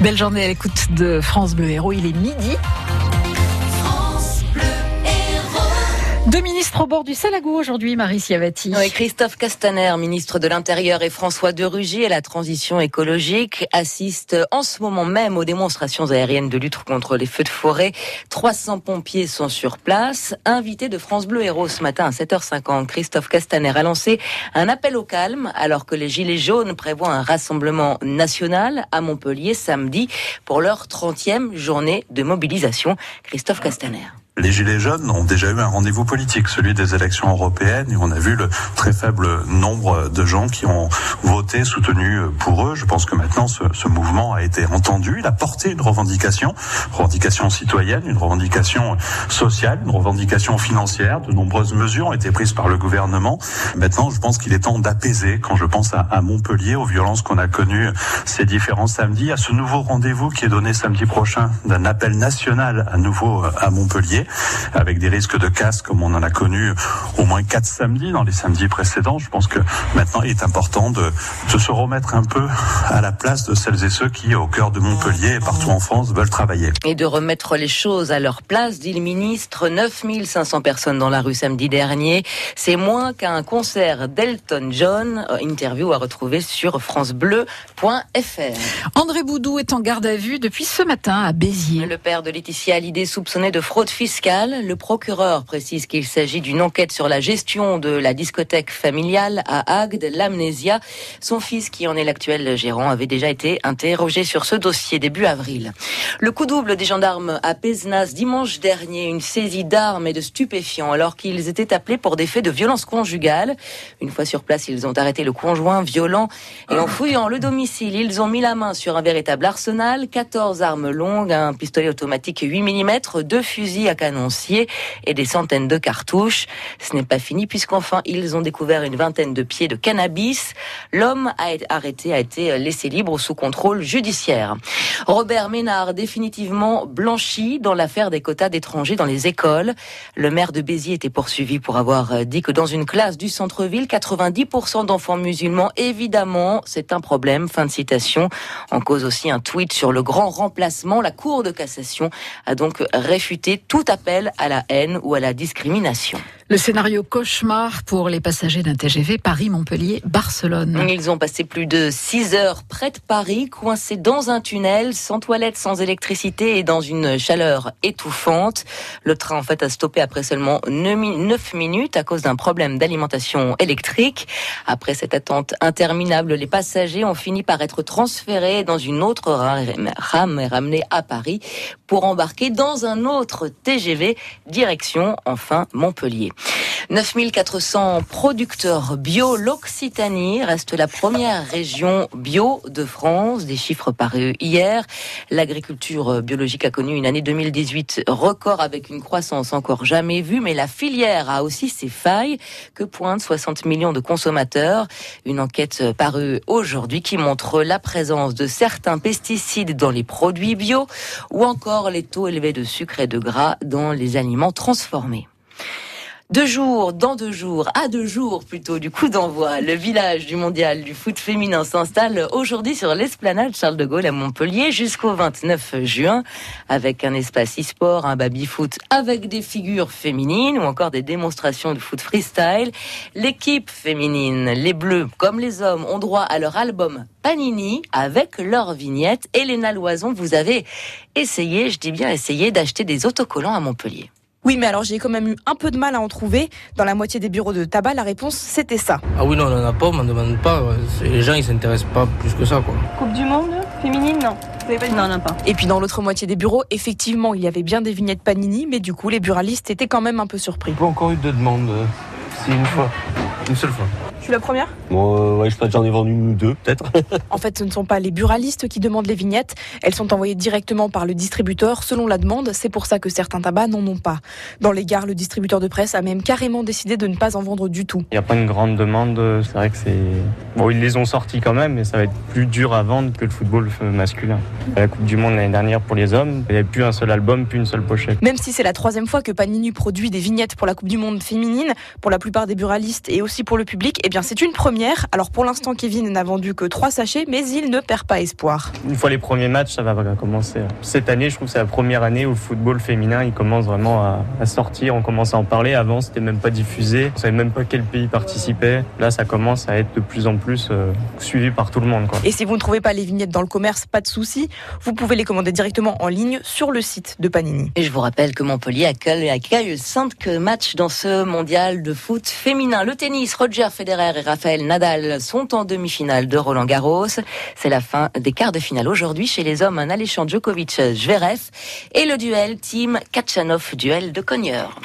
Belle journée à l'écoute de France Bleu Héros. Il est midi. Deux ministres au bord du Salagou aujourd'hui, Marie Siavati. Oui, Christophe Castaner, ministre de l'Intérieur, et François de Rugy et la transition écologique assistent en ce moment même aux démonstrations aériennes de lutte contre les feux de forêt. 300 pompiers sont sur place. Invité de France Bleu Héros ce matin à 7h50, Christophe Castaner a lancé un appel au calme alors que les Gilets jaunes prévoient un rassemblement national à Montpellier samedi pour leur 30e journée de mobilisation. Christophe Castaner. Les Gilets jaunes ont déjà eu un rendez-vous politique, celui des élections européennes, et on a vu le très faible nombre de gens qui ont voté, soutenu pour eux. Je pense que maintenant ce, ce mouvement a été entendu, il a porté une revendication, revendication citoyenne, une revendication sociale, une revendication financière. De nombreuses mesures ont été prises par le gouvernement. Maintenant, je pense qu'il est temps d'apaiser, quand je pense à, à Montpellier, aux violences qu'on a connues ces différents samedis, à ce nouveau rendez-vous qui est donné samedi prochain d'un appel national à nouveau à Montpellier avec des risques de casse comme on en a connu au moins quatre samedis dans les samedis précédents. Je pense que maintenant il est important de, de se remettre un peu à la place de celles et ceux qui, au cœur de Montpellier et partout en France, veulent travailler. Et de remettre les choses à leur place, dit le ministre. 9500 personnes dans la rue samedi dernier. C'est moins qu'un concert d'Elton John. Interview à retrouver sur francebleu.fr. André Boudou est en garde à vue depuis ce matin à Béziers. Le père de Laetitia Hallyday soupçonné de fraude fiscale. Le procureur précise qu'il s'agit d'une enquête sur la gestion de la discothèque familiale à Agde, l'Amnésia. Son fils, qui en est l'actuel gérant, avait déjà été interrogé sur ce dossier début avril. Le coup double des gendarmes à Pézenas dimanche dernier, une saisie d'armes et de stupéfiants alors qu'ils étaient appelés pour des faits de violence conjugale. Une fois sur place, ils ont arrêté le conjoint violent et en fouillant le domicile, ils ont mis la main sur un véritable arsenal, 14 armes longues, un pistolet automatique 8 mm, deux fusils à et des centaines de cartouches. Ce n'est pas fini puisqu'enfin, ils ont découvert une vingtaine de pieds de cannabis. L'homme a été arrêté a été laissé libre sous contrôle judiciaire. Robert Ménard, définitivement blanchi dans l'affaire des quotas d'étrangers dans les écoles. Le maire de Béziers était poursuivi pour avoir dit que dans une classe du centre-ville, 90% d'enfants musulmans, évidemment, c'est un problème. Fin de citation. En cause aussi un tweet sur le grand remplacement. La Cour de cassation a donc réfuté tout appel à la haine ou à la discrimination. Le scénario cauchemar pour les passagers d'un TGV Paris-Montpellier-Barcelone. Ils ont passé plus de 6 heures près de Paris, coincés dans un tunnel, sans toilette, sans électricité et dans une chaleur étouffante. Le train, en fait, a stoppé après seulement 9 minutes à cause d'un problème d'alimentation électrique. Après cette attente interminable, les passagers ont fini par être transférés dans une autre rame et ramenés à Paris pour embarquer dans un autre TGV direction, enfin, Montpellier. 9400 producteurs bio. L'Occitanie reste la première région bio de France. Des chiffres parus hier. L'agriculture biologique a connu une année 2018 record avec une croissance encore jamais vue, mais la filière a aussi ses failles que pointent 60 millions de consommateurs. Une enquête parue aujourd'hui qui montre la présence de certains pesticides dans les produits bio ou encore les taux élevés de sucre et de gras dans les aliments transformés. Deux jours, dans deux jours, à deux jours plutôt du coup d'envoi, le village du mondial du foot féminin s'installe aujourd'hui sur l'esplanade Charles de Gaulle à Montpellier jusqu'au 29 juin avec un espace e-sport, un baby-foot avec des figures féminines ou encore des démonstrations de foot freestyle. L'équipe féminine, les Bleus comme les hommes, ont droit à leur album Panini avec leur vignette. Elena Loison, vous avez essayé, je dis bien essayé, d'acheter des autocollants à Montpellier. Oui, mais alors j'ai quand même eu un peu de mal à en trouver. Dans la moitié des bureaux de tabac, la réponse c'était ça. Ah oui, non, on n'en a pas, on m'en demande pas. Les gens ils s'intéressent pas plus que ça, quoi. Coupe du monde féminine, non. Vous avez pas dit non, non, pas. Et puis dans l'autre moitié des bureaux, effectivement, il y avait bien des vignettes Panini, mais du coup, les buralistes étaient quand même un peu surpris. Pas encore eu de demande. C'est une fois. Une seule fois. Je suis la première Bon, euh, ouais, je pense que j'en ai vendu une ou deux, peut-être. En fait, ce ne sont pas les buralistes qui demandent les vignettes. Elles sont envoyées directement par le distributeur selon la demande. C'est pour ça que certains tabacs n'en ont pas. Dans les gares, le distributeur de presse a même carrément décidé de ne pas en vendre du tout. Il n'y a pas une grande demande. C'est vrai que c'est. Bon, ils les ont sortis quand même, mais ça va être plus dur à vendre que le football masculin. À la Coupe du Monde l'année dernière pour les hommes, il n'y avait plus un seul album, plus une seule pochette. Même si c'est la troisième fois que Panini produit des vignettes pour la Coupe du Monde féminine, pour la plupart des buralistes et aussi pour le public, Eh bien, c'est une première. Alors pour l'instant, Kevin n'a vendu que trois sachets, mais il ne perd pas espoir. Une fois les premiers matchs, ça va commencer. Cette année, je trouve que c'est la première année où le football féminin, il commence vraiment à, sortir. On commence à en parler. Avant, c'était même pas diffusé. On savait même pas quel pays participait. Là, ça commence à être de plus en plus euh, suivi par tout le monde. Et si vous ne trouvez pas les vignettes dans le commerce, pas de souci. Vous pouvez les commander directement en ligne sur le site de Panini. Et je vous rappelle que Montpellier accueille, accueille 5 matchs dans ce mondial de foot féminin. Le tennis, Roger Federer et Raphaël Nadal sont en demi-finale de Roland Garros. C'est la fin des quarts de finale aujourd'hui chez les hommes, un alléchant Djokovic-Zverev et le duel team Kachanov, duel de cogneurs.